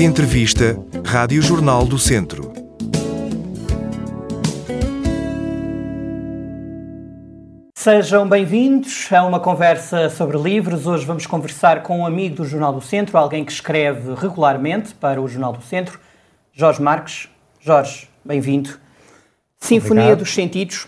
Entrevista Rádio Jornal do Centro. Sejam bem-vindos a uma conversa sobre livros. Hoje vamos conversar com um amigo do Jornal do Centro, alguém que escreve regularmente para o Jornal do Centro, Jorge Marques. Jorge, bem-vindo. Sinfonia Obrigado. dos Sentidos,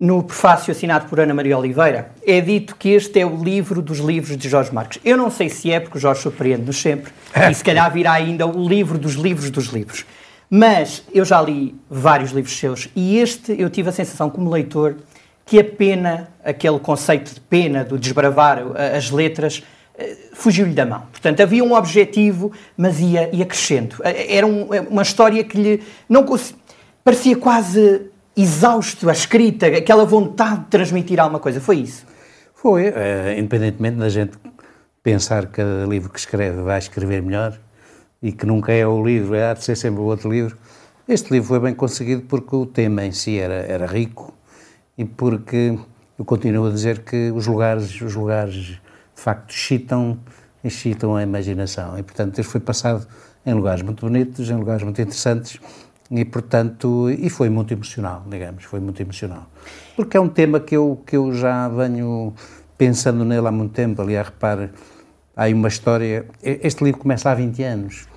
no prefácio assinado por Ana Maria Oliveira, é dito que este é o livro dos livros de Jorge Marques. Eu não sei se é, porque o Jorge surpreende-nos sempre, e se calhar virá ainda o livro dos livros dos livros. Mas eu já li vários livros seus e este eu tive a sensação, como leitor, que a pena, aquele conceito de pena, do desbravar eh, as letras, eh, fugiu-lhe da mão. Portanto, havia um objetivo, mas ia, ia crescendo. Eh, Era um- uma história que lhe não parecia quase exausto a escrita, aquela vontade de transmitir alguma coisa. Foi isso. Foi, eh, independentemente da gente pensar que cada livro que escreve vai escrever melhor e que nunca é o livro, é, há de ser sempre o outro livro. Este livro foi bem conseguido porque o tema em si era, era rico e porque eu continuo a dizer que os lugares, os lugares de facto excitam, excitam a imaginação e portanto este foi passado em lugares muito bonitos, em lugares muito interessantes e portanto e foi muito emocional, digamos, foi muito emocional. Porque é um tema que eu que eu já venho pensando nele há muito tempo, aliás, repare, há aí uma história, este livro começa há 20 anos,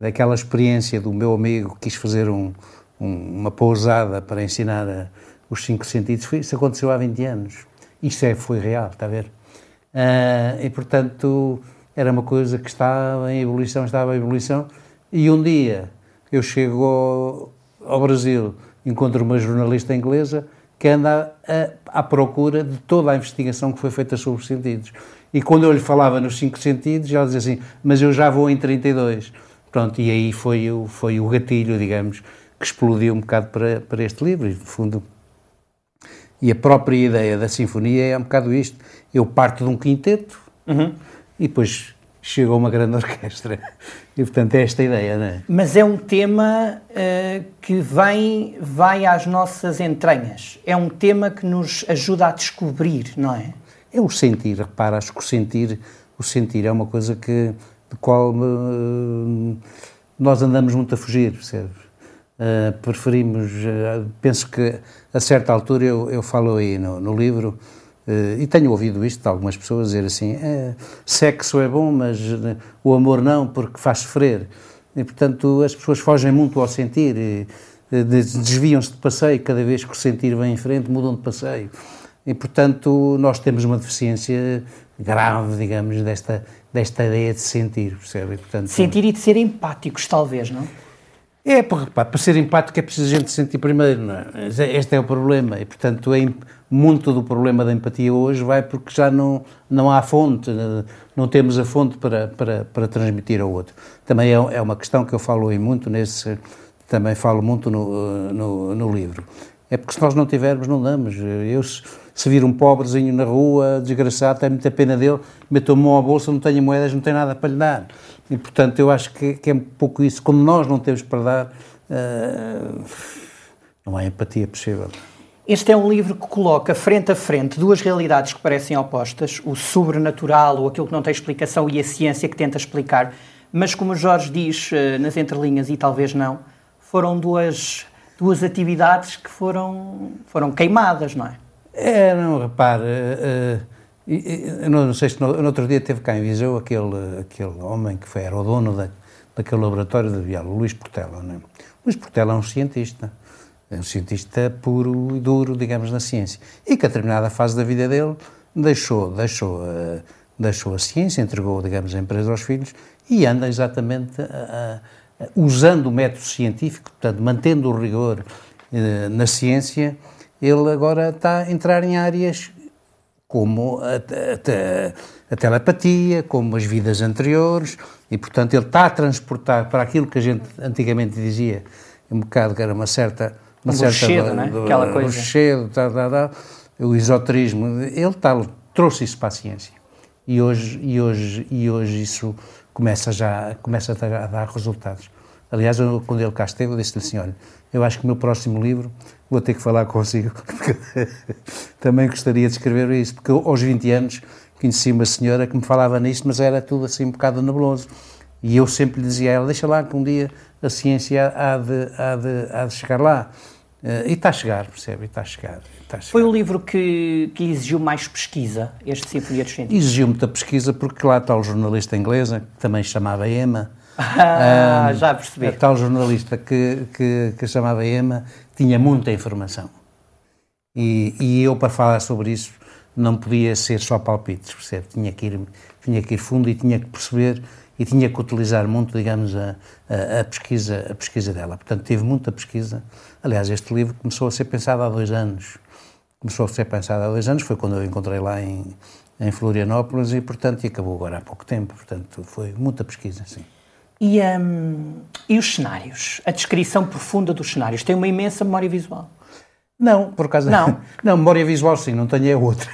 daquela experiência do meu amigo que quis fazer um, um- uma pousada para ensinar a- os cinco sentidos, isso aconteceu há 20 anos. Isso é, foi real, está a ver? Ah, e, portanto, era uma coisa que estava em ebulição, estava em ebulição, e um dia eu chego ao, ao Brasil, encontro uma jornalista inglesa que anda a- à procura de toda a investigação que foi feita sobre os sentidos. E quando eu lhe falava nos cinco sentidos, ela dizia assim, mas eu já vou em 32. Pronto, e aí foi o, foi o gatilho, digamos, que explodiu um bocado para, para este livro, e, no fundo, e a própria ideia da sinfonia é um bocado isto. Eu parto de um quinteto e depois chega uma grande orquestra. E, portanto, é esta a ideia, não é? Mas é um tema eh, que vem, vai às nossas entranhas. É um tema que nos ajuda a descobrir, não é? É o sentir, repara, acho que o sentir, o sentir é uma coisa que, de qual eh, nós andamos muito a fugir, percebes? Eh, preferimos, penso que a certa altura eu, eu falo aí no, no livro, e tenho ouvido isto de algumas pessoas dizer assim, eh, sexo é bom, mas eh, o amor não, porque faz sofrer. E, portanto, as pessoas fogem muito ao sentir, eh, des- desviam-se de passeio, cada vez que o sentir vem em frente, mudam de passeio. E, portanto, nós temos uma deficiência grave, digamos, desta, desta ideia de sentir, percebe? E, portanto, Sentir e de ser empáticos, talvez, não? É, porque, repare, para ser empático é preciso a gente sentir primeiro, não é? Este é o problema e, portanto, é, muito do problema da empatia hoje vai porque já não, não há fonte, eh, não temos a fonte para, para, para transmitir ao outro. Também é, é uma questão que eu falo aí muito nesse, também falo muito no, eh, no, no livro. É porque se nós não tivermos, não damos. Eu, se, vir um pobrezinho na rua, desgraçado, tenho muita pena dele, meto a mão à bolsa, não tenho moedas, não tenho nada para lhe dar. E, portanto, eu acho que, que é um pouco isso. Como nós não temos para dar, eh, não há empatia possível. Este é um livro que coloca frente a frente duas realidades que parecem opostas, o sobrenatural, ou aquilo que não tem explicação, e a ciência que tenta explicar. Mas, como Jorge diz eh, nas entrelinhas, e talvez não, foram duas, duas atividades que foram, foram queimadas, não é? É, não, repare, e- eu não, sei se no, no outro dia teve cá em Viseu aquele, aquele homem que foi, era o dono da, daquele laboratório de Vial, o Luís Portela, não é? Luís Portela é um cientista, é um cientista puro e duro, digamos, na ciência, e que a determinada fase da vida dele deixou, deixou, eh, deixou a ciência, entregou, digamos, a empresa aos filhos e anda exatamente usando o método científico, portanto, mantendo o rigor na ciência, ele agora está a entrar em áreas como a, a- a telepatia, como as vidas anteriores, e portanto ele está a transportar para aquilo que a gente antigamente dizia, um bocado que era uma certa... Uma Um certa não é? Aquela coisa. rochedo, tá, tá, tá, o esoterismo, ele está, trouxe isso para a ciência. E hoje, e hoje, e hoje isso começa já começa a dar, a dar resultados. Aliás, eu, quando ele cá esteve, eu disse-lhe assim, olha, eu acho que o meu próximo livro vou ter que falar consigo, porque também gostaria de escrever isso, porque aos 20 anos conheci uma senhora que me falava nisso, mas era tudo assim um bocado nebuloso. E eu sempre lhe dizia a ela, deixa lá que um dia a ciência há de, há de, há de chegar lá. Uh, e está a chegar, percebe? E está a chegar. Está a chegar. Foi o livro que, que exigiu mais pesquisa, este Sinfonia dos Sentidos? Exigiu muita pesquisa porque lá está o jornalista inglesa, que também chamava Emma. Ah, um, já percebi. A tal jornalista que, que, que chamava Emma tinha muita informação. E, e eu, para falar sobre isso, não podia ser só palpites, percebe? Tinha que ir, tinha que ir fundo e tinha que perceber e tinha que utilizar muito, digamos, a, a, a, pesquisa, a pesquisa dela. Portanto, tive muita pesquisa. Aliás, este livro começou a ser pensado há dois anos. Começou a ser pensado há dois anos, foi quando eu encontrei lá em, em Florianópolis e, portanto, e acabou agora há pouco tempo. Portanto, foi muita pesquisa, sim. E, um, e os cenários? A descrição profunda dos cenários? Tem uma imensa memória visual. Não, por acaso não. Não, memória visual sim, não tenho é outra.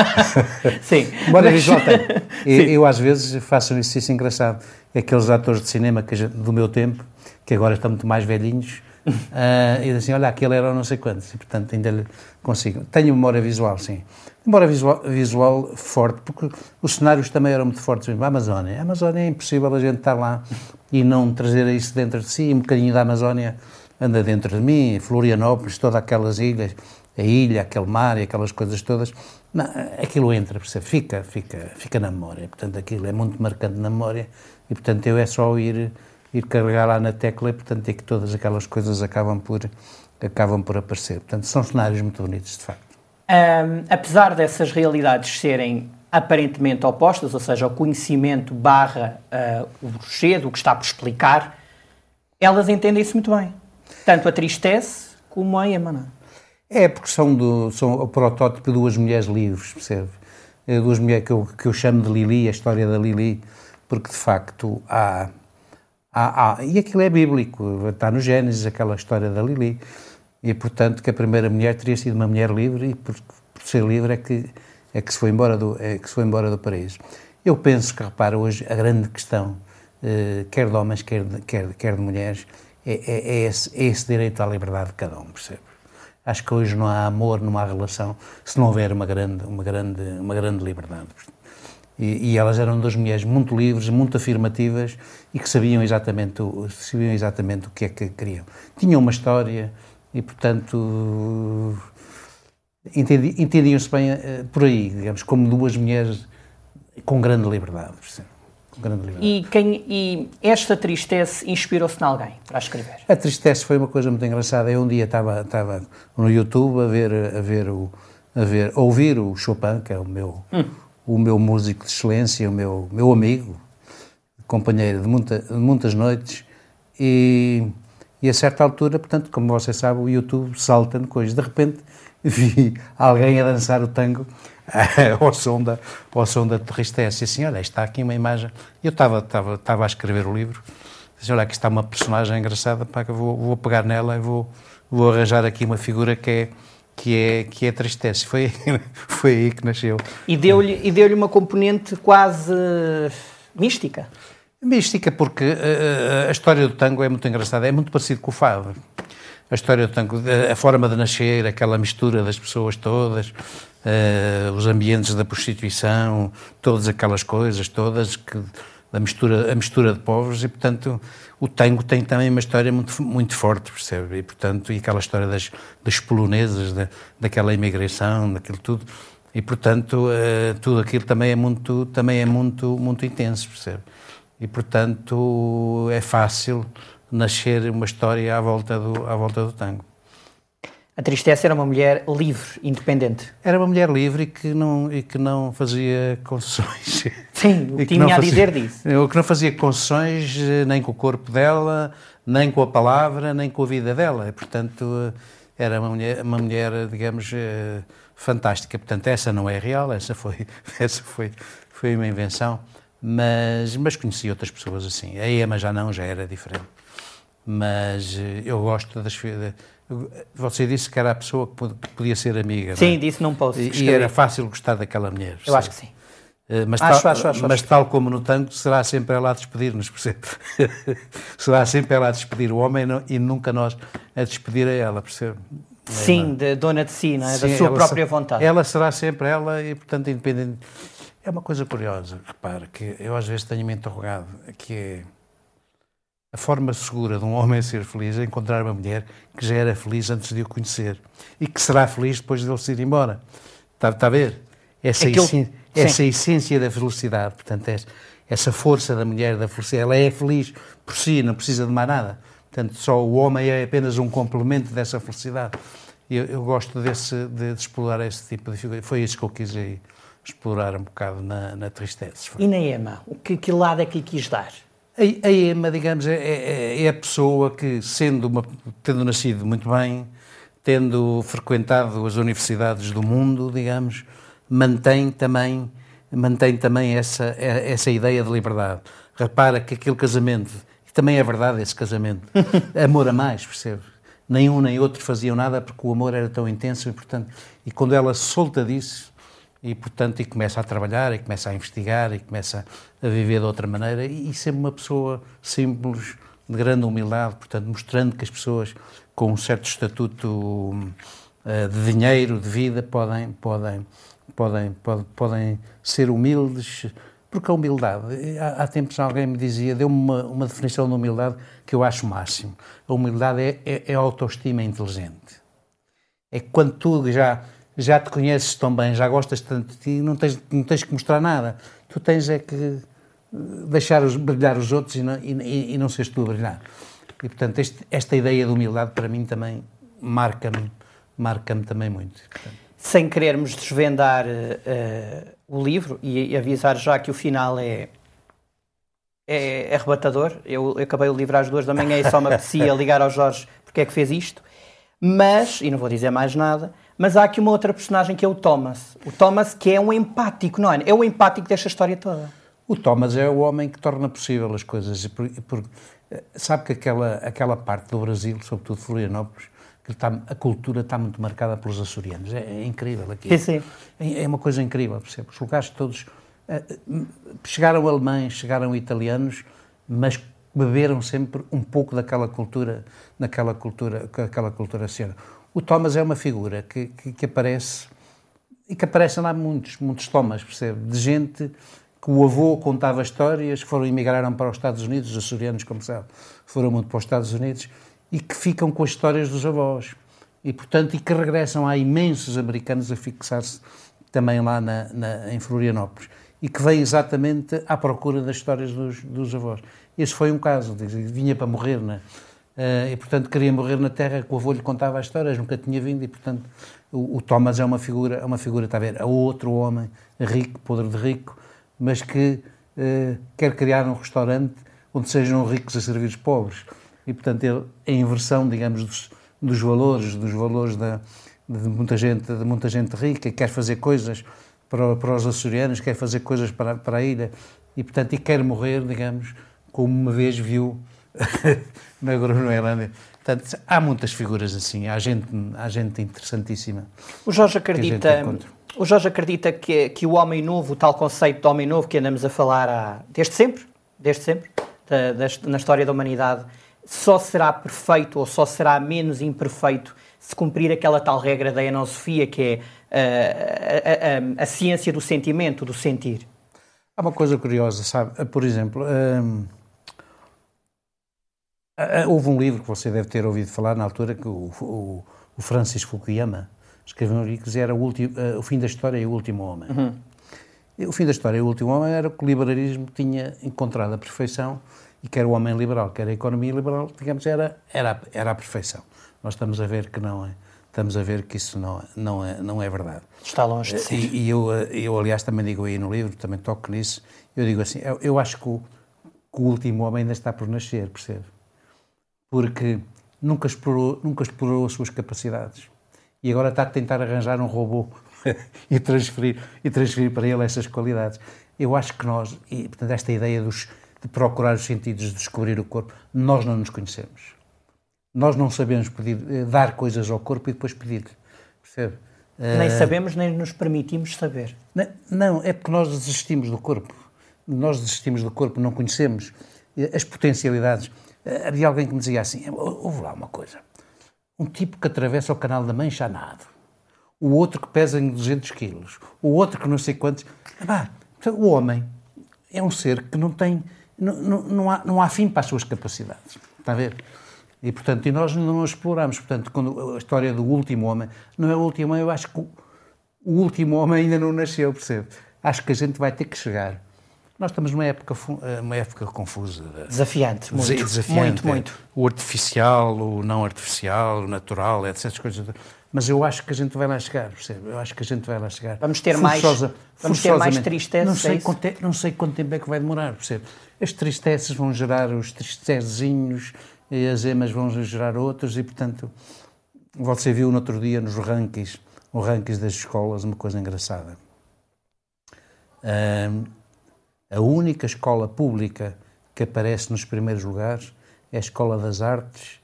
sim. Memória mas... visual tenho. Eu, eu, às vezes faço um exercício engraçado. Aqueles atores de cinema que, do meu tempo, que agora estão muito mais velhinhos, uh, e dizem assim, olha, aquele era não sei quantos, e portanto ainda consigo. Tenho memória visual, sim. Memória visual, visual forte, porque os cenários também eram muito fortes. A Amazónia. A Amazónia é impossível a gente estar lá e não trazer isso dentro de si, um bocadinho da Amazónia anda dentro de mim, Florianópolis, todas aquelas ilhas, a ilha, aquele mar e aquelas coisas todas, não, aquilo entra, percebe? Fica, fica, fica na memória. Portanto, aquilo é muito marcante na memória e, portanto, eu é só ir, ir carregar lá na tecla e, portanto, é que todas aquelas coisas acabam por, acabam por aparecer. Portanto, são cenários muito bonitos, de facto. Um, apesar dessas realidades serem aparentemente opostas, ou seja, o conhecimento barra uh, o rochedo, o que está por explicar, elas entendem-se muito bem tanto a tristeza como a Emma, É, porque são, do, são o protótipo de duas mulheres livres, percebe? É duas mulheres que eu, que eu chamo de Lili, a história da Lili, porque de facto há, há, há, E aquilo é bíblico, está no Gênesis, aquela história da Lili. E portanto que a primeira mulher teria sido uma mulher livre e por, por ser livre é que, é, que se foi embora do, é que se foi embora do paraíso. Eu penso que, repara, hoje a grande questão, eh, quer de homens, quer de, quer, quer de mulheres, é, é, é, esse, é esse direito à liberdade de cada um, percebe? Acho que hoje não há amor numa relação se não houver uma grande, uma grande, uma grande liberdade. E, e, elas eram duas mulheres muito livres, muito afirmativas e que sabiam exatamente, o, sabiam exatamente o que é que queriam. Tinham uma história e, portanto, entendiam-se bem uh, por aí, digamos, como duas mulheres com grande liberdade. Percebe? grande liberdade. E, quem, e esta tristeza inspirou-se em alguém para escrever? A tristeza foi uma coisa muito engraçada. Eu um dia estava, estava no YouTube a ver, a ver o, a ver, a ouvir o Chopin, que é o meu, hum. o meu músico de excelência, o meu, meu amigo, companheiro de, muita, de muitas noites, e, e a certa altura, portanto, como você sabe, o YouTube salta-me coisas. De repente vi alguém a dançar o tango ao, som da, ao som da tristeza. E assim, olha, está aqui uma imagem. Eu estava, estava, estava a escrever o livro, disse, olha, aqui está uma personagem engraçada, pá, que vou, vou pegar nela e vou, vou arranjar aqui uma figura que é que é, que é tristeza. Foi, foi aí que nasceu. E deu-lhe deu uma componente quase mística? Mística, porque a, a, a, história do tango é muito engraçada, é muito parecido com o fado a história do tango, a forma de nascer, aquela mistura das pessoas todas, uh, os ambientes da prostituição, todas aquelas coisas todas, que, a, mistura, a mistura de povos, e portanto o tango tem também uma história muito, muito forte, percebe? E portanto, e aquela história das, das polonesas, da, daquela imigração, daquilo tudo, e portanto uh, tudo aquilo também é muito, também é muito, muito intenso, percebe? E portanto é fácil nascer uma história à volta do, à volta do tango. A Tristeza era uma mulher livre, independente. Era uma mulher livre e que não, e que não fazia concessões. Sim, o que tinha a dizer disso. O que não fazia concessões eh, nem com o corpo dela, nem com a palavra, nem com a vida dela. E, portanto, eh, era uma mulher, uma mulher, digamos, eh, fantástica. Portanto, essa não é real, essa foi, essa foi, foi uma invenção. Mas, mas conheci outras pessoas assim. A Emma já não, já era diferente mas eh, eu gosto das. Você disse que era a pessoa que podia ser amiga. Sim, é? disse num post. E, e era fácil gostar daquela mulher. Eu acho que sim. Eh, mas, acho, tal, acho, acho, mas tal como no tango, será sempre ela a despedir-nos, percebe? será sempre ela a despedir o homem e nunca nós a despedir a ela, percebe? Sim, de dona de si, não é? Sim, da sua própria vontade. Ela será sempre ela e, portanto, independente É uma coisa curiosa, repara, que eu às vezes tenho-me interrogado, que é a forma segura de um homem ser feliz é encontrar uma mulher que já era feliz antes de o conhecer e que será feliz depois de ele se ir embora. Está, está a ver? Essa, Aquilo- essen- essa essência da felicidade, portanto, essa, essa força da mulher, da felicidade, ela é feliz por si, não precisa de mais nada. Portanto, só o homem é apenas um complemento dessa felicidade. Eu, eu gosto desse, de, de explorar esse tipo de figura. Foi isso que eu quis aí explorar um bocado na, na tristeza. E na Ema, o que, que lado é que lhe quis dar? A, a Ema, digamos, é, é- é a pessoa que, sendo uma, tendo nascido muito bem, tendo frequentado as universidades do mundo, digamos, mantém também, mantém também essa, é- essa ideia de liberdade. Repara que aquele casamento, e também é verdade esse casamento, amor a mais, percebe? Nem um nem outro faziam nada porque o amor era tão intenso e, portanto, e quando ela solta disso, e portanto e começa a trabalhar e começa a investigar e começa a viver de outra maneira e, e sempre uma pessoa simples de grande humildade portanto mostrando que as pessoas com um certo estatuto eh, de dinheiro de vida podem podem podem podem, ser humildes porque a humildade eh, há, há tempos alguém me dizia deu-me uma, uma definição de humildade que eu acho máximo. A humildade é, é, é autoestima inteligente. É quando tu já, já te conheces tão bem, já gostas tanto de ti, não tens, não tens que mostrar nada. Tu tens é que eh, deixar os, brilhar os outros e não, e, e não seres tu a brilhar. E, portanto, este- esta ideia de humildade para mim também marca-me marca-me também muito. Portanto, Sem querermos desvendar eh, o livro e, avisar já que o final é, é arrebatador. Eu, eu acabei o livro às duas da manhã e só me apetecia ligar ao Jorge porque é que fez isto. Mas, e não vou dizer mais nada, mas há aqui uma outra personagem que é o Thomas. O Thomas que é um empático, não é? É o empático desta história toda. O Thomas é o homem que torna possível as coisas. E por- por- eh, sabe que aquela, aquela parte do Brasil, sobretudo Florianópolis, que está, a cultura está muito marcada pelos açorianos. É, é incrível aqui. Sim, sim. É, é uma coisa incrível, percebe? Os lugares todos. eh, eh, chegaram alemães, chegaram italianos, mas beberam sempre um pouco daquela cultura, daquela cultura, daquela cultura açoriana. O Thomas é uma figura que, que, que aparece e que aparecem lá muitos, muitos tomas, percebe? De gente que o avô contava histórias, que foram emigraram para os Estados Unidos, os açorianos, como sabe, foram muito para os Estados Unidos, e que ficam com as histórias dos avós. E, portanto, e que regressam. Há imensos americanos a fixar-se também lá na, na- em Florianópolis. E que vêm exatamente à procura das histórias dos, dos avós. Esse foi um caso, vinha para morrer, né? Eh, e, portanto, queria morrer na terra que o avô lhe contava as histórias, nunca tinha vindo, e, portanto, o, o Thomas é uma figura, é uma figura, está a ver, é outro homem rico, podre de rico, mas que eh, quer criar um restaurante onde sejam ricos a servir os pobres. E, portanto, ele, a inversão, digamos, dos, dos valores, dos valores da, de muita gente, de muita gente rica, quer fazer coisas para, para os açorianos, quer fazer coisas para, para a ilha, e, portanto, e quer morrer, digamos, como uma vez viu na Groenlândia. Portanto, há muitas figuras assim, há gente, há gente interessantíssima. O Jorge acredita, o Jorge acredita que, que o homem novo, o tal conceito de homem novo que andamos a falar há, desde sempre, desde sempre, da- das- na história da humanidade, só será perfeito ou só será menos imperfeito se cumprir aquela tal regra da Enosofia que é ah, a, a- a- a ciência do sentimento, do sentir. Há uma coisa curiosa, sabe? Por exemplo, hum, houve um livro que você deve ter ouvido falar na altura, que o, o, o Francis Fukuyama escreveu um livro que dizia era o, último, ah, o fim da história e o último homem. E O fim da história e o último homem era que o liberalismo tinha encontrado a perfeição e que era o homem liberal, que era a economia liberal, digamos, era, era, a- era a perfeição. Nós estamos a ver que não é. Estamos a ver que isso não é, não é, não é verdade. Está longe de ser. E, e eu, eh, eu, aliás, também digo aí no livro, também toco nisso, eu digo assim, eu, eu acho que o, que o último homem ainda está por nascer, percebe? Porque nunca explorou, nunca explorou as suas capacidades. E agora está a tentar arranjar um robô e, transferir, e transferir para ele essas qualidades. Eu acho que nós, e portanto esta ideia dos, de procurar os sentidos, de descobrir o corpo, nós não nos conhecemos. Nós não sabemos pedir, eh, dar coisas ao corpo e depois pedir-lhe, percebe? Nem sabemos, nem nos permitimos saber. Não, não, é porque nós desistimos do corpo. Nós desistimos do corpo, não conhecemos eh, as potencialidades. Eh, Havia alguém que me dizia assim: "Ou- ouve lá uma coisa. Um tipo que atravessa o canal da Mancha a nado, o outro que pesa em 200 quilos, o outro que não sei quantos. Portanto, o homem é um ser que não tem, não, não, não, há, não há fim para as suas capacidades. Está a ver? E, portanto, e nós não exploramos. Portanto, quando a história do último homem, não é o último homem, eu acho que o, o último homem ainda não nasceu, percebe? Acho que a gente vai ter que chegar. Nós estamos numa época, uma época confusa. Desafiante, muito. Desafiante. Muito, muito. O artificial, o não artificial, o natural, etc. Coisas. Mas eu acho que a gente vai lá chegar, percebe? Eu acho que a gente vai lá chegar. Vamos ter mais, vamos ter mais tristeza. Não sei, é quanto, é, não sei quanto tempo é que vai demorar, percebe? As tristezas vão gerar os tristezinhos e as emas vão gerar outros e, portanto, você viu no outro dia nos rankings, os rankings das escolas, uma coisa engraçada. A única escola pública que aparece nos primeiros lugares é a Escola das Artes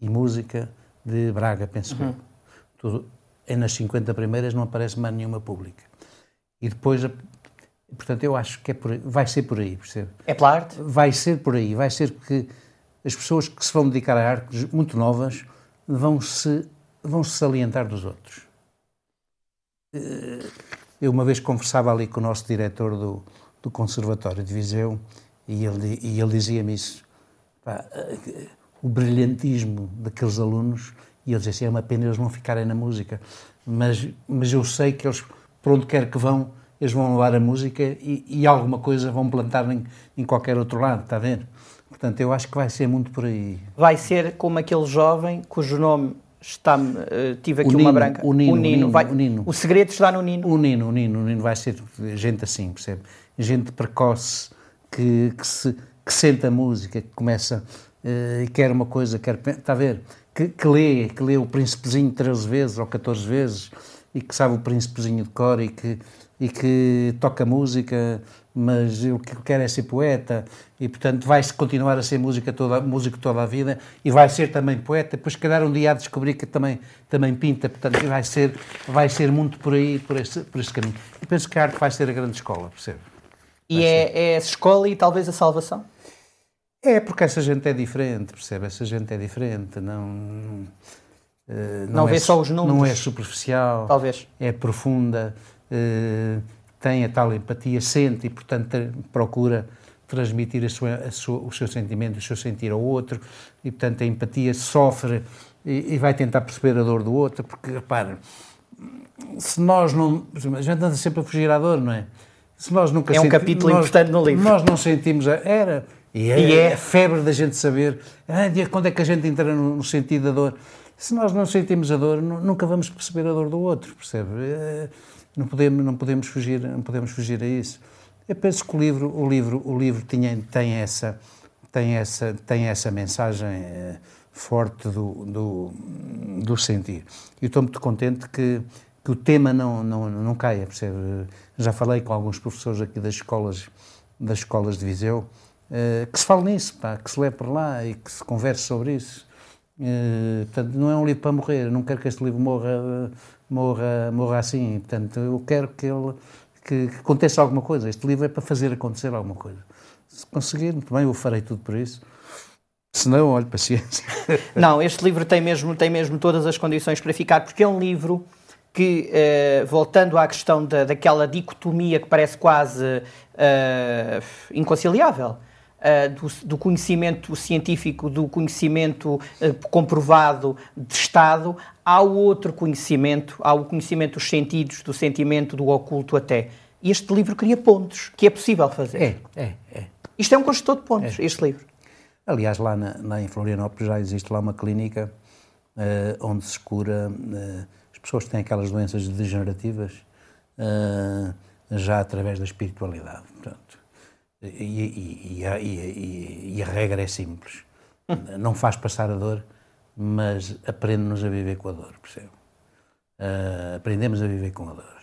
e Música de Braga, penso uhum. Tudo, é nas 50 primeiras não aparece mais nenhuma pública. E depois, portanto, eu acho que é por aí, vai ser por aí, percebe? É pela arte? Vai ser por aí, vai ser porque as pessoas que se vão dedicar a artes muito novas vão se vão se salientar dos outros. Eh, eu uma vez conversava ali com o nosso diretor do, do Conservatório de Viseu e ele, e ele dizia-me isso. Pá, eh, o brilhantismo daqueles alunos, e ele dizia assim, é uma pena eles não ficarem na música, mas, mas eu sei que eles, por onde quer que vão, eles vão levar a música e, e alguma coisa vão plantar em, em qualquer outro lado, está a ver? Portanto, eu acho que vai ser muito por aí. Vai ser como aquele jovem cujo nome está, uh, tive aqui o uma branca. O Nino. O, Nino, vai, o, Nino. o segredo está no Nino. O Nino, o Nino, o Nino vai ser gente assim, percebe? Gente precoce, que, que, se, que sente a música, que começa uh, e quer uma coisa, quer. Está a ver? Que, que, lê, que lê o Príncipezinho 13 vezes ou 14 vezes e que sabe o Príncipezinho de cor e que, e que toca música mas o que quer é ser poeta e, portanto, vai-se continuar a ser música toda, músico toda a vida e vai ser também poeta. Depois, se calhar, um dia há de descobrir que também, também pinta, portanto, vai ser, vai ser muito por aí, por esse, por esse caminho. E penso que a arte vai ser a grande escola, percebe? E é, é a escola e talvez a salvação? É, porque essa gente é diferente, percebe? Essa gente é diferente, não... Uh, não, não, é, vê só os números. Não é superficial. Talvez. É profunda. Uh, tem a tal empatia, sente e, portanto, procura transmitir a sua, a sua, o seu sentimento, o seu sentir ao outro, e, portanto, a empatia sofre e, e vai tentar perceber a dor do outro, porque, repara, se nós não. A gente anda sempre a fugir à dor, não é? Se nós nunca é um capítulo nós, importante no livro. Nós não sentimos. A, era. E é, e é, a febre da gente saber ah, quando é que a gente entra no, no sentido da dor. Se nós não sentimos a dor, nunca vamos perceber a dor do outro, percebe? É, não podemos, não podemos fugir, não podemos fugir a isso. Eu penso que o livro, o livro, o livro tinha, tem essa, tem essa, tem essa mensagem eh, forte do, do, do sentir. E estou muito contente que, que o tema não, não, não caia, percebe? Já falei com alguns professores aqui das escolas, das escolas de Viseu, eh, que se fale nisso, pá, que se lê por lá e que se converse sobre isso. Uh, portanto, não é um livro para morrer. Eu não quero que este livro morra morra, morra assim. Portanto, eu quero que ele que, que aconteça alguma coisa. Este livro é para fazer acontecer alguma coisa. Se conseguir, muito bem, eu farei tudo por isso. Se não, olhe, paciência. Não, este livro tem mesmo, tem mesmo todas as condições para ficar, porque é um livro que, uh, voltando à questão da, daquela dicotomia que parece quase uh, inconciliável, do, do, conhecimento científico, do conhecimento uh, comprovado de Estado, ao outro conhecimento, ao conhecimento dos sentidos, do sentimento, do oculto até. Este livro cria pontos, que é possível fazer. É, é, é. Isto é um construtor de pontos, é. este livro. Aliás, lá, na, lá, em Florianópolis já existe lá uma clínica uh, onde se cura as pessoas que têm aquelas doenças degenerativas já através da espiritualidade. Portanto, e, e, e, e, a regra é simples. Não faz passar a dor, mas aprende-nos a viver com a dor, percebe? Uh, aprendemos a viver com a dor.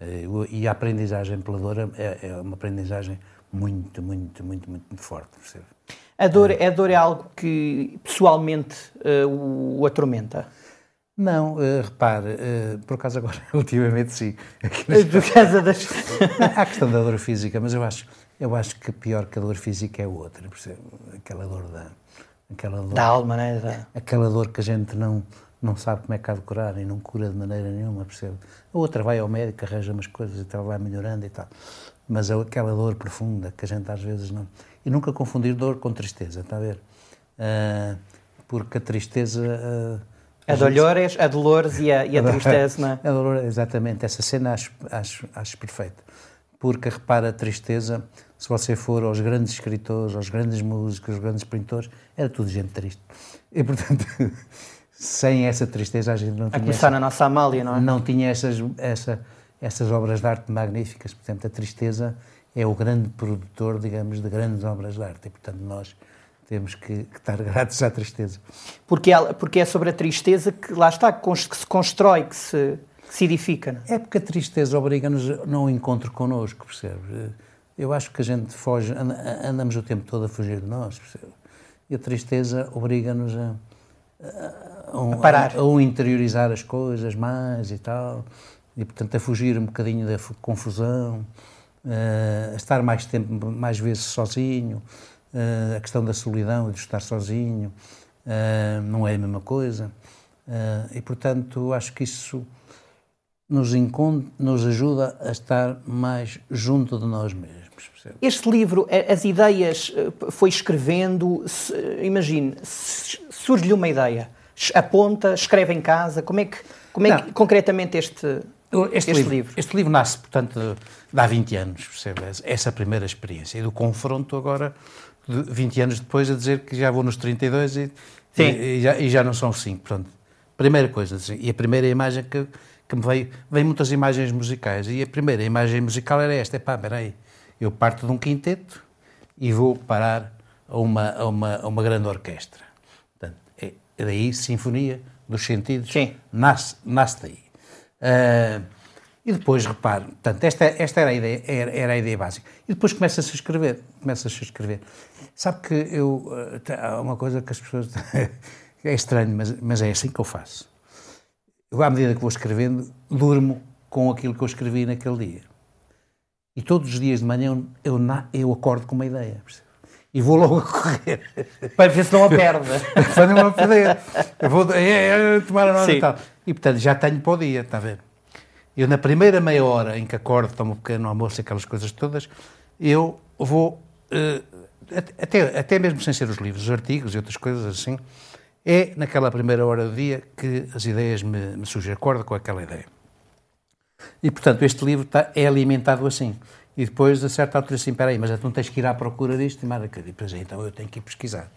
Uh, e a aprendizagem pela dor é, é, uma aprendizagem muito, muito, muito, muito, muito forte, percebe? A dor, uh, a dor é algo que pessoalmente o, o atormenta? Não, uh, repare, uh, por acaso agora, ultimamente sim. Por causa das... Há a questão da dor física, mas eu acho, eu acho que pior que a dor física é outra? Aquela dor da... Aquela dor, da alma, não é? Da... Aquela dor que a gente não, não sabe como é que há de curar e não cura de maneira nenhuma, percebe? A outra vai ao médico, arranja umas coisas e tal, vai melhorando e tal. mas aquela dor profunda que a gente às vezes não. E nunca confundir dor com tristeza, está a ver? Uh, porque a tristeza. Uh, a, a Dolores, gente... a Dolores e a, e a tristeza, não é? A Dolores, exatamente, essa cena acho, acho, acho perfeita. Porque repara a tristeza, se você for aos grandes escritores, aos grandes músicos, aos grandes pintores, era tudo gente triste. E portanto, sem essa tristeza a gente não a tinha. A começar essa, na nossa Amália, não é? Não tinha essas, essa, essas obras de arte magníficas. Portanto, a tristeza é o grande produtor, digamos, de grandes obras de arte. E portanto, nós temos que, que, estar gratos à tristeza. Porque, ela, porque é sobre a tristeza que lá está, que, se constrói, que se, que se edifica. Não? É? é porque a tristeza obriga-nos a não encontro connosco, percebe? Eu acho que a gente foge, andamos o tempo todo a fugir de nós? E a tristeza obriga-nos a, a, a, a, parar. A, a interiorizar as coisas mais e tal, e portanto a fugir um bocadinho da confusão, a estar mais tempo, mais vezes sozinho, Uh, a questão da solidão e de estar sozinho uh, não é a mesma coisa. E, portanto, acho que isso nos, nos ajuda a estar mais junto de nós mesmos. Percebe? Este livro, as ideias, foi escrevendo, imagine, surge-lhe uma ideia, aponta, escreve em casa, como é que, como é que concretamente este, este, este livro, livro, Este livro nasce, portanto, de há 20 anos, percebe? Essa primeira experiência. E do confronto agora 20 anos depois a dizer que já vou nos 32 e, e, e, já, e já, não são 5. Portanto, primeira coisa, assim, e a primeira imagem que, que me veio, veio muitas imagens musicais, e a primeira imagem musical era esta, é pá, peraí, eu parto de um quinteto e vou parar a uma, a uma, a uma grande orquestra. Portanto, é, daí, Sinfonia dos Sentidos, Sim. Nasce, nasce daí. Uh, e depois, repare, portanto, esta, esta era, a ideia, era, era a ideia básica. E depois começa-se a escrever, começa-se a escrever. Sabe que eu, eh, há uma coisa que as pessoas, é estranho, mas, mas é assim que eu faço. Eu, à medida que vou escrevendo, durmo com aquilo que eu escrevi naquele dia. E todos os dias de manhã eu, eu, eu acordo com uma ideia, e vou logo a correr. Para ver se não a perde. Para não a perder. Eu vou é, é, tomar a nota e tal. E, portanto, já tenho para o dia, está a ver? Eu, na primeira meia hora em que acordo, tomo um pequeno almoço, aquelas coisas todas, eu vou, uh, até, até mesmo sem ser os livros, os artigos e outras coisas assim, é naquela primeira hora do dia que as ideias me, me surgem. Acordo com aquela ideia. E, portanto, este livro está, é alimentado assim. E depois, a certa altura, assim, espera aí, mas então tens que ir à procura disto e aquilo. E, então eu tenho que ir pesquisar.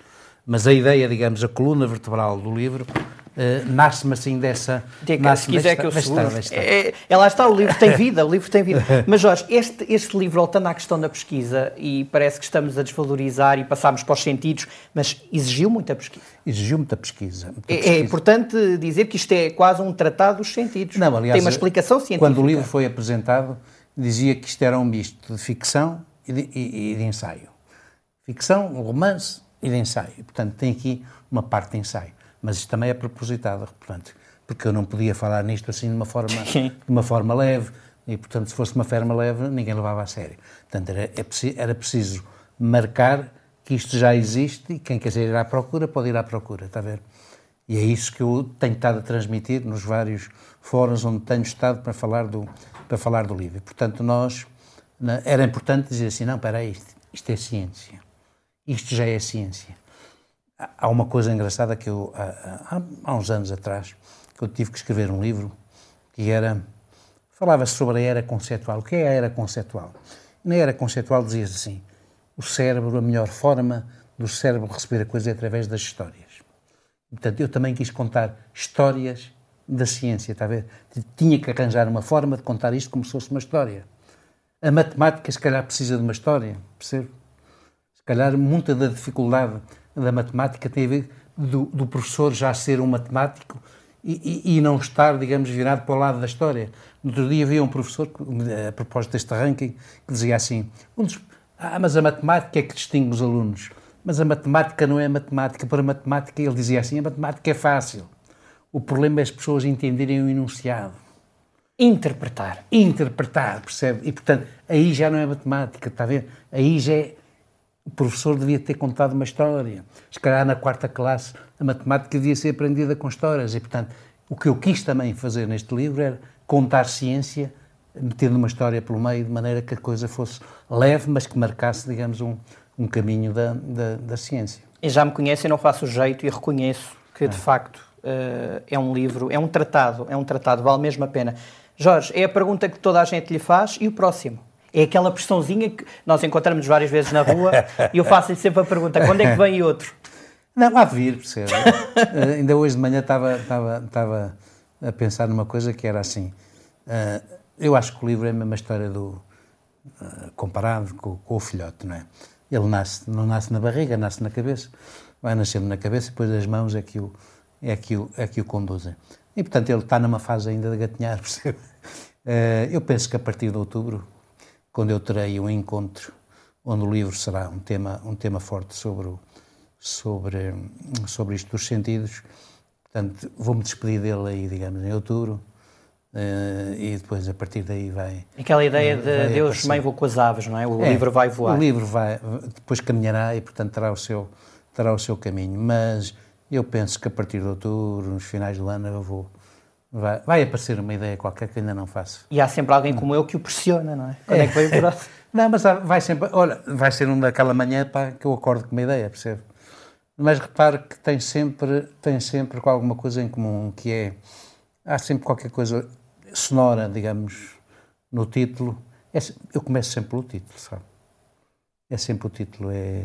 Mas a ideia, digamos, a coluna vertebral do livro Uh, nasce-me assim dessa. Diga, nasce se quiser que eu segure. É, é, lá está, o livro tem vida, o livro tem vida. Mas Jorge, este, este livro, voltando à questão da pesquisa, e parece que estamos a desvalorizar e passamos para os sentidos, mas exigiu muita pesquisa. Exigiu muita pesquisa. Muita é, pesquisa. é, importante dizer que isto é quase um tratado dos sentidos. Não, aliás, tem uma explicação científica. Quando o livro foi apresentado, dizia que isto era um misto de ficção e de, e, e de ensaio. Ficção, um romance e de ensaio. Portanto, tem aqui uma parte de ensaio mas isto também é propositado, portanto, porque eu não podia falar nisto assim de uma forma, de uma forma leve, e portanto, se fosse uma forma leve, ninguém levava a sério. Portanto, era, é, era preciso marcar que isto já existe e quem quiser ir à procura pode ir à procura, está a ver? E é isso que eu tenho estado a transmitir nos vários fóruns onde tenho estado para falar do, para falar do livro. Portanto, nós, era importante dizer assim, não, espera aí, isto, isto é ciência. Isto já é ciência. Há uma coisa engraçada que eu, há, há, uns anos atrás, que eu tive que escrever um livro que era, falava sobre a era conceptual. O que é a era conceptual? Na era conceptual dizia-se assim, o cérebro, a melhor forma do cérebro receber a coisa é através das histórias. Portanto, eu também quis contar histórias da ciência, está a ver? Tinha que arranjar uma forma de contar isto como se fosse uma história. A matemática, se calhar, precisa de uma história, percebe? Se calhar, muita da dificuldade da matemática tem a ver do, do professor já ser um matemático e, e, e, não estar, digamos, virado para o lado da história. No outro dia havia um professor, a propósito deste ranking, que dizia assim: um dos, Ah, mas a matemática é que distingue os alunos. Mas a matemática não é matemática. Para a matemática, ele dizia assim: a matemática é fácil. O problema é as pessoas entenderem o enunciado. Interpretar. Interpretar, percebe? E, portanto, aí já não é matemática, está a ver? Aí já é o professor devia ter contado uma história. Se calhar na quarta classe a matemática devia ser aprendida com histórias. E, portanto, o que eu quis também fazer neste livro era contar ciência metendo uma história pelo meio, de maneira que a coisa fosse leve, mas que marcasse, digamos, um, um caminho da, da, da ciência. E já me conhecem, não faço jeito e reconheço que, de é. facto, uh, é um livro, é um tratado, é um tratado, vale mesmo a pena. Jorge, é a pergunta que toda a gente lhe faz e o próximo? É aquela pressãozinha que nós encontramos várias vezes na rua e eu faço-lhe sempre a pergunta: quando é que vem outro? Não, há vir, percebe? uh, ainda hoje de manhã estava, estava, estava a pensar numa coisa que era assim. Uh, eu acho que o livro é a mesma história do. Uh, comparado com, com, o filhote, não é? Ele nasce, não nasce na barriga, nasce na cabeça, vai nascendo na cabeça e depois as mãos é que o, é que o, é que o conduzem. E, portanto, ele está numa fase ainda de gatinhar, percebe? Eu penso que a partir de outubro, quando eu terei um encontro onde o livro será um tema, um tema forte sobre, o, sobre, sobre isto dos sentidos, portanto, vou-me despedir dele aí, digamos, em outubro, Uh, e depois a partir daí vai. Aquela ideia de Deus, aparecer. mãe, vou com as aves, não é? O é, livro vai voar. O livro vai, depois caminhará e, portanto, terá o seu, terá o seu caminho. Mas eu penso que a partir de outubro, nos finais do ano, eu vou. Vai, vai aparecer uma ideia qualquer que ainda não faço. E há sempre alguém como eu que o pressiona, não é? Quando é, é que vai o próximo? não, mas vai sempre. Olha, vai ser um daquela manhã pá, que eu acordo com uma ideia, percebe? Mas repare que tem sempre, tem sempre alguma coisa em comum, que é. Há sempre qualquer coisa sonora, digamos, no título. É, eu começo sempre pelo título, sabe? É sempre o título. É,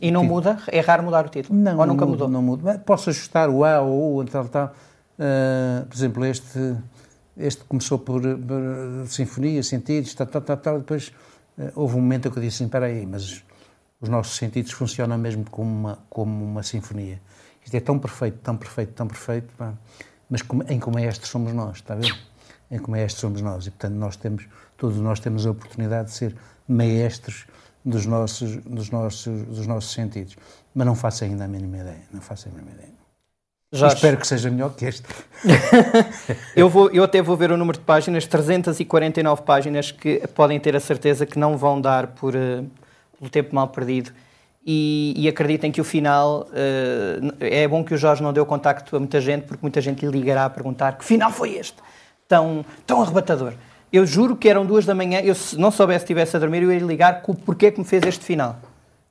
e não título. muda? É raro mudar o título? Não, ou nunca mudo, mudou? Não muda. Posso ajustar o A ou o U, tal, tal. Uh, por exemplo, este, este começou por, por sinfonia, sentidos, tal, tal, tal, tal. Depois uh, houve um momento em que eu disse assim: espera aí, mas os nossos sentidos funcionam mesmo como uma, como uma sinfonia. Isto é tão perfeito, tão perfeito, tão perfeito, pá. mas como, em como é este somos nós, está a ver? em que maestros somos nós. E, portanto, nós temos, todos nós temos a oportunidade de ser maestros dos nossos, dos nossos, dos nossos sentidos. Mas não faço ainda a mínima ideia. Não faço a mínima ideia. Já espero que seja melhor que este. eu, vou, eu até vou ver o número de páginas, 349 páginas, que podem ter a certeza que não vão dar por, uh, pelo tempo mal perdido. E, e, acreditem que o final uh, é bom que o Jorge não deu contacto a muita gente, porque muita gente lhe ligará a perguntar que final foi este tão, tão arrebatador. Eu juro que eram duas da manhã, eu se não soubesse que estivesse a dormir, eu ia ligar com o porquê que me fez este final.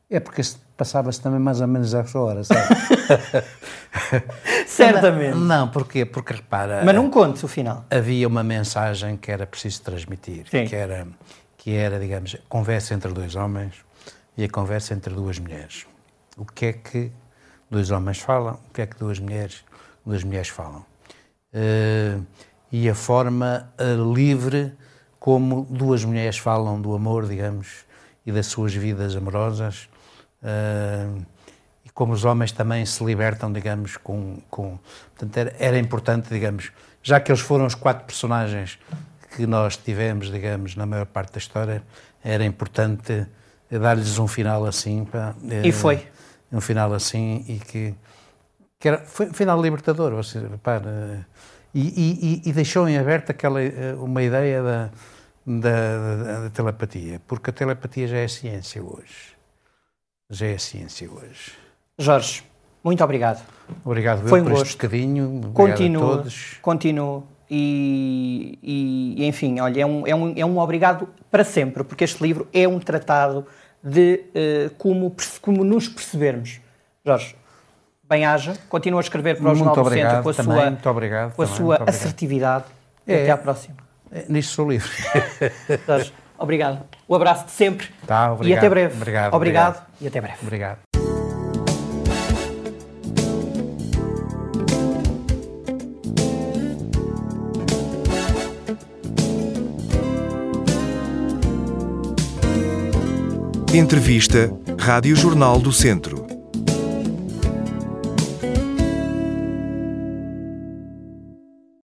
É porque passava-se também mais ou menos às horas, sabe? Certamente. Não, porquê? Porque repara. Mas não conte o final. Havia uma mensagem que era preciso transmitir, Sim. que era, que era, digamos, a conversa entre dois homens e a conversa entre duas mulheres. O que é que dois homens falam? O que é que duas mulheres, duas mulheres falam? Uh, e a forma uh, livre como duas mulheres falam do amor, digamos, e das suas vidas amorosas, uh, e como os homens também se libertam, digamos, com... com portanto, era, era, importante, digamos, já que eles foram os quatro personagens que nós tivemos, digamos, na maior parte da história, era importante dar-lhes um final assim. Pá, e foi. Um final assim e que, que era, foi um final libertador, você, repara, e, e, e, deixou em aberto aquela, eh, uma ideia da, da, da, telepatia, porque a telepatia já é ciência hoje. Já é ciência hoje. Jorge, muito obrigado. Obrigado Foi um por gosto. este bocadinho. Continuo, a todos. Continuo. E, e, enfim, olha, é um, é, um, é um obrigado para sempre, porque este livro é um tratado de uh, como, como nos percebermos. Jorge, bem-haja, continua a escrever para o Jornal do Centro com a também, sua, muito obrigado, com a também, sua assertividade. É, até à próxima. É, nisto sou livre. Jorge, obrigado. O abraço de sempre. Tá, obrigado. E até breve. Obrigado. Obrigado, obrigado. e até breve. Obrigado. Entrevista Rádio Jornal do Centro.